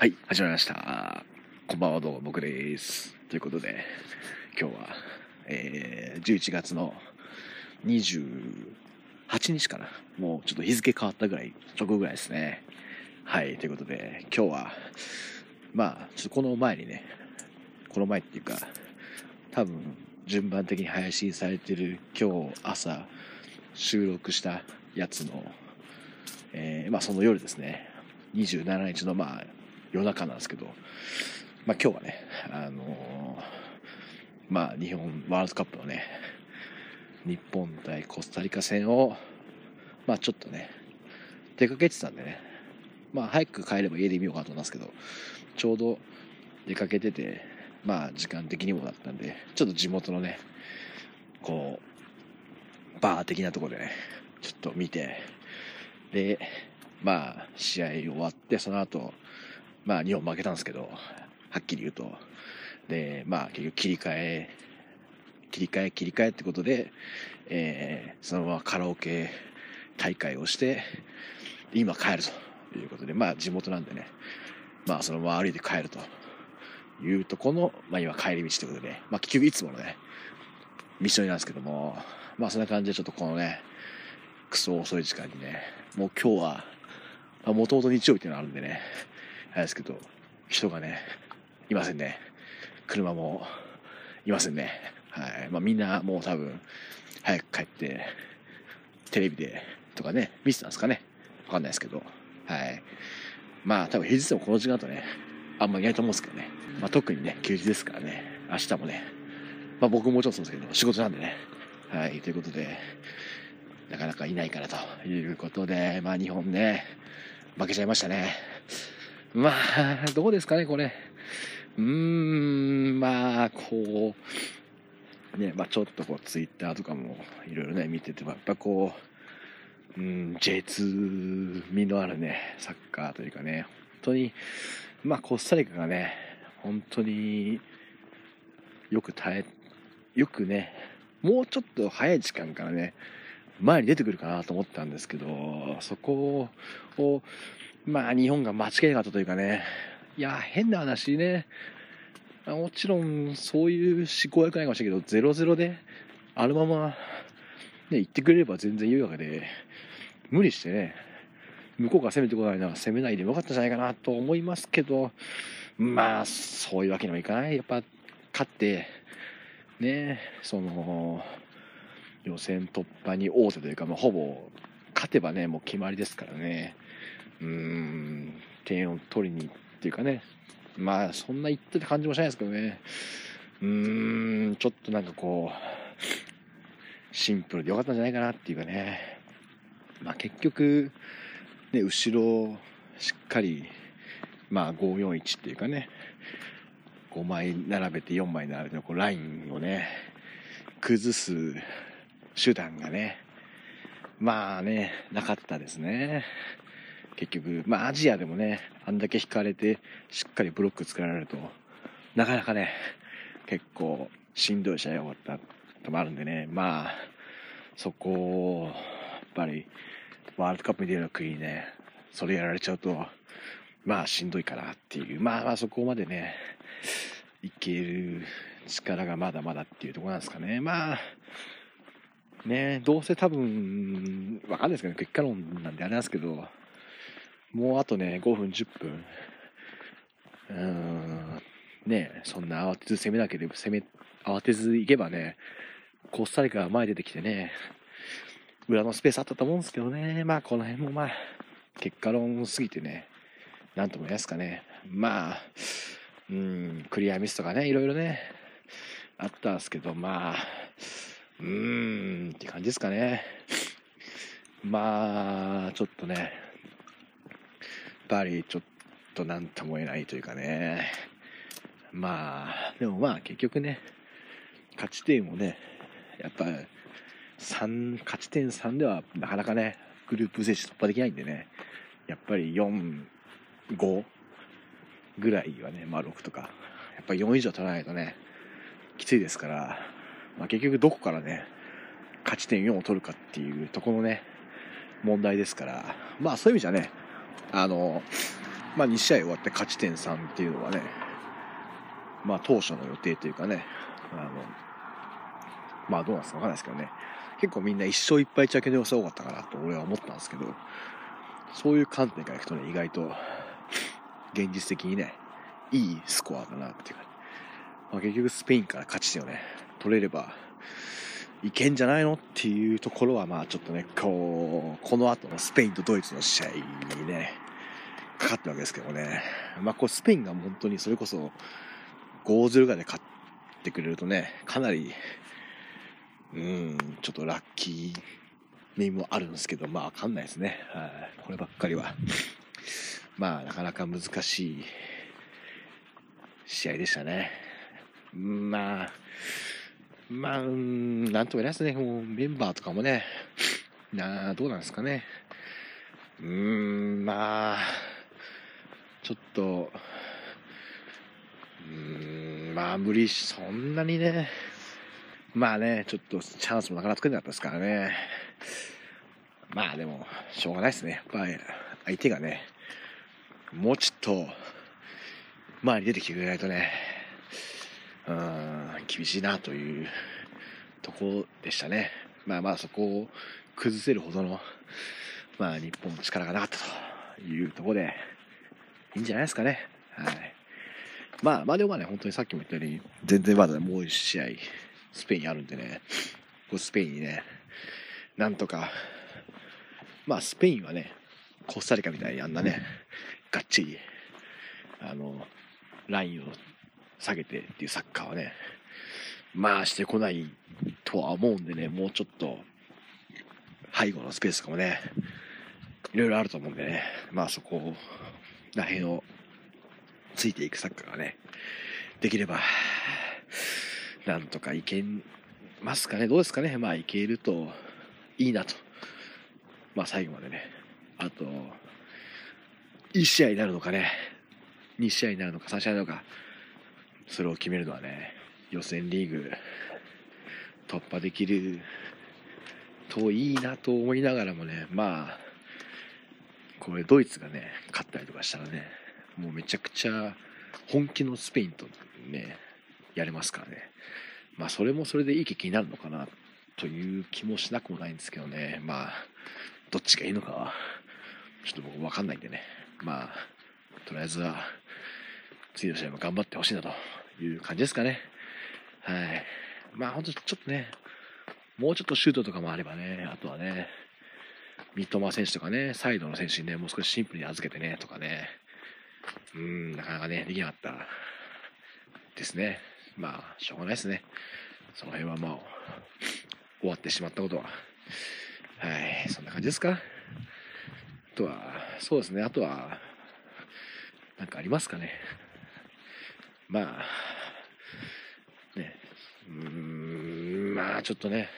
はい、始まりました。こんばんは、どうも、僕です。ということで、今日は、えー、11月の28日かな。もうちょっと日付変わったぐらい、直後ぐらいですね。はい、ということで、今日は、まあ、ちょっとこの前にね、この前っていうか、多分、順番的に配信されてる今日朝収録したやつの、えーまあその夜ですね、27日のまあ夜中なんですけど、まあ今日はね、あのーまあ日本ワールドカップのね、日本対コスタリカ戦を、まあちょっとね、出かけてたんでね、まあ早く帰れば家で見ようかと思いますけど、ちょうど出かけてて、まあ時間的にもだったんで、ちょっと地元のね、こう、バー的なところでね、ちょっと見て、で、まあ試合終わって、その後、まあ日本負けたんですけど、はっきり言うと。で、まあ結局切り替え、切り替え、切り替えってことで、えーそのままカラオケ大会をして、今帰るということで、まあ地元なんでね、まあそのまま歩いて帰るというとこの、まあ今帰り道ということで、まあ結局いつものね、道のりなんですけども、まあそんな感じでちょっとこのね、クソ遅い時間にね、もう今日は、もともと日曜日っていうのがあるんでね、あれですけど、人がね、いませんね。車もいませんね。はい。まあみんなもう多分、早く帰って、テレビでとかね、見てたんですかね。わかんないですけど。はい。まあ多分平日でもこの時間だとね、あんまりいないと思うんですけどね。まあ特にね、休日ですからね、明日もね、まあ僕もちろんそうですけど、仕事なんでね。はい。ということで、なかなかいないからということで、まあ日本ね、負けちゃいましたね。まあ、どうですかね、これ。うーん、まあ、こう、ね、まあちょっとこう、ツイッターとかもいろいろね、見てても、やっぱこう、うん、J2 味のあるね、サッカーというかね、本当に、まあコスタリカがね、本当によく耐え、よくね、もうちょっと早い時間からね、前に出てくるかなと思ったんですけど、そこを、まあ日本が間違えなかったというかね、いや、変な話ね、もちろんそういう思考は良くないかもしれないけど、0-0で、あのまま、ね、行ってくれれば全然良いわけで、無理してね、向こうが攻めてこないなら攻めないでよかったんじゃないかなと思いますけど、まあ、そういうわけにもいかない。やっぱ、勝って、ね、その、予選突破に王手というか、まあ、ほぼ勝てばね、もう決まりですからね、点を取りにっていうかね、まあ、そんな言って感じもしないですけどね、うーん、ちょっとなんかこう、シンプルでよかったんじゃないかなっていうかね、まあ結局、ね、後ろ、しっかり、まあ541っていうかね、5枚並べて4枚並べてのこうラインをね、崩す手段がね、まあね、なかったですね。結局、まあアジアでもね、あんだけ引かれて、しっかりブロック作られると、なかなかね、結構しんどい試合が終わったともあるんでね、まあ、そこを、やっぱり、ワールドカップに出る国にね、それやられちゃうと、まあしんどいかなっていう、まあまあそこまでね、いける力がまだまだっていうところなんですかね。まあ、ね、どうせ多分、わかんないですけど、結果論なんであれなんですけど、もうあとね、5分、10分、うーん、ね、そんな慌てず攻めなければ、攻め、慌てず行けばね、コスタリカが前出てきてね、裏のスペースあったと思うんですけどね、まあこの辺もまあ、結果論すぎてね、なんとも言いますかね。まあ、うん、クリアミスとかね、いろいろね、あったんですけど、まあ、うーん、って感じですかね。まあ、ちょっとね、ぱりちょっとなんとも言えないというかね。まあ、でもまあ結局ね、勝ち点をね、やっぱ3、勝ち点3ではなかなかね、グループステージ突破できないんでね、やっぱり4、5ぐらいはね、まあ6とか、やっぱり4以上取らないとね、きついですから、まあ結局どこからね、勝ち点4を取るかっていうとこのね、問題ですから、まあそういう意味じゃね、あの、まあ、2試合終わって勝ち点3っていうのはね、まあ、当初の予定というかね、あの、まあ、どうなんですかわかんないですけどね、結構みんな1勝1敗着けで良さ多かったかなと俺は思ったんですけど、そういう観点からいくとね、意外と、現実的にね、いいスコアだなっていうか、まあ、結局スペインから勝ち点をね、取れれば、いけんじゃないの？っていうところは、まあちょっとね、こう、この後のスペインとドイツの試合にね、かかってるわけですけどね。まあこうスペインが本当にそれこそ5-0ぐらいで勝ってくれるとね、かなり、うん、ちょっとラッキー面もあるんですけど、まあわかんないですね。はい。こればっかりは。まあなかなか難しい試合でしたね。まあ、まあ、うん、なんとも言えないですね。もうメンバーとかもね、などうなんですかね。うーん、まあ、ちょっと、うーん、まあ無理し、そんなにね、まあね、ちょっとチャンスもなかなか作れなかったですからね。まあでも、しょうがないですね。やっぱり相手がね、もうちょっと前に出てきてくれないとね、うん、厳しいなというところでしたね。まあまあそこを崩せるほどの、まあ日本の力がなかったというとこで、いいんじゃないですかね。はい。まあまあでもね、本当にさっきも言ったように、全然まだもう一試合、スペインあるんでね、こうスペインにね、なんとか、まあスペインはね、コスタリカみたいにあんなね、がっちり、あの、ラインを下げてっていうサッカーはね、まあしてこないとは思うんでね、もうちょっと、背後のスペースとかもね、いろいろあると思うんでね、まあそこら辺をついていくサッカーがね、できれば、なんとかいけますかね、どうですかね、まあいけるといいなと。まあ最後までね、あと、1試合になるのかね、2試合になるのか、3試合になるのか、それを決めるのはね、予選リーグ突破できるといいなと思いながらもね、まあ、これドイツがね、勝ったりとかしたらね、もうめちゃくちゃ本気のスペインとね、やれますからね。まあそれもそれでいい結果になるのかなという気もしなくもないんですけどね。まあ、どっちがいいのかは、ちょっと僕わかんないんでね。まあ、とりあえずは、次の試合も頑張ってほしいなという感じですかね。はい。まあ本当ちょっとね、もうちょっとシュートとかもあればね、あとはね、三笘選手とかね、サイドの選手にね、もう少しシンプルに預けてね、とかね、うん、なかなかね、できなかったですね。まあ、しょうがないですね。その辺はもう、終わってしまったことは。はい、そんな感じですか。あとは、そうですね、あとは、なんかありますかね。まあ、ね、うーん、まあちょっとね、やっ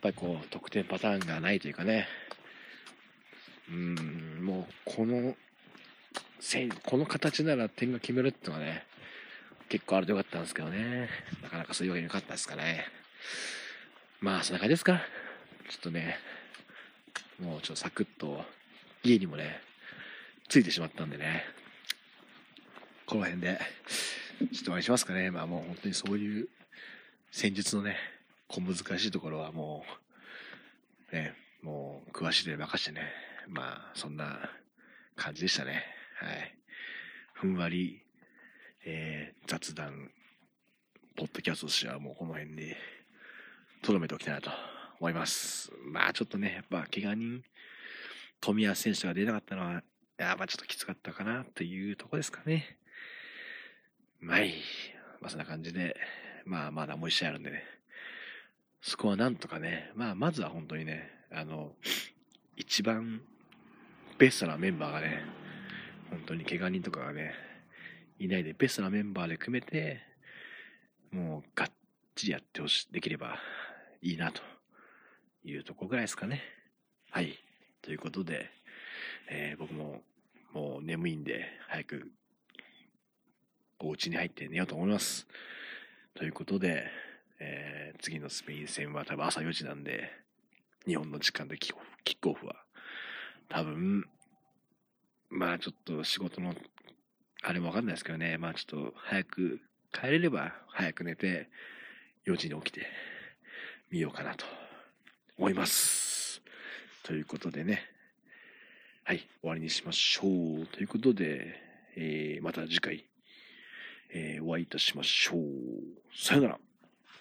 ぱりこう、得点パターンがないというかね、うん、もうこの、この形なら点が決めるってのはね、結構あるとよかったんですけどね、なかなかそういうわけによかったですかね。まあ、そんな感じですか。ちょっとね、もうちょっとサクッと、家にもね、ついてしまったんでね、この辺で、ちょっとお願いしますかね。まあもう本当にそういう戦術のね、小難しいところはもう、ね、もう詳しいで任してね、まあそんな感じでしたね。はい。ふんわり、えー、雑談、ポッドキャストとしてはもうこの辺で、とどめておきたいなと思います。まあちょっとね、やっぱ怪我人、富安選手が出なかったのは、やっぱちょっときつかったかなというとこですかね。まあいい。まあそんな感じで、まあまだもう一試合あるんでね。そこはなんとかね、まあまずは本当にね、あの、一番ベストなメンバーがね、本当に怪我人とかがね、いないでベストなメンバーで組めて、もうがっちりやってほし、できればいいなというとこぐらいですかね。はい。ということで、えー、僕ももう眠いんで、早くお家に入って寝ようと思います。ということで、えー、次のスペイン戦は多分朝4時なんで、日本の時間でキックオフは、多分、まあちょっと仕事の、あれもわかんないですけどね、まあちょっと早く帰れれば早く寝て、4時に起きてみようかなと思います。ということでね、はい、終わりにしましょう。ということで、えー、また次回、えー、お会いいたしましょう。さよなら。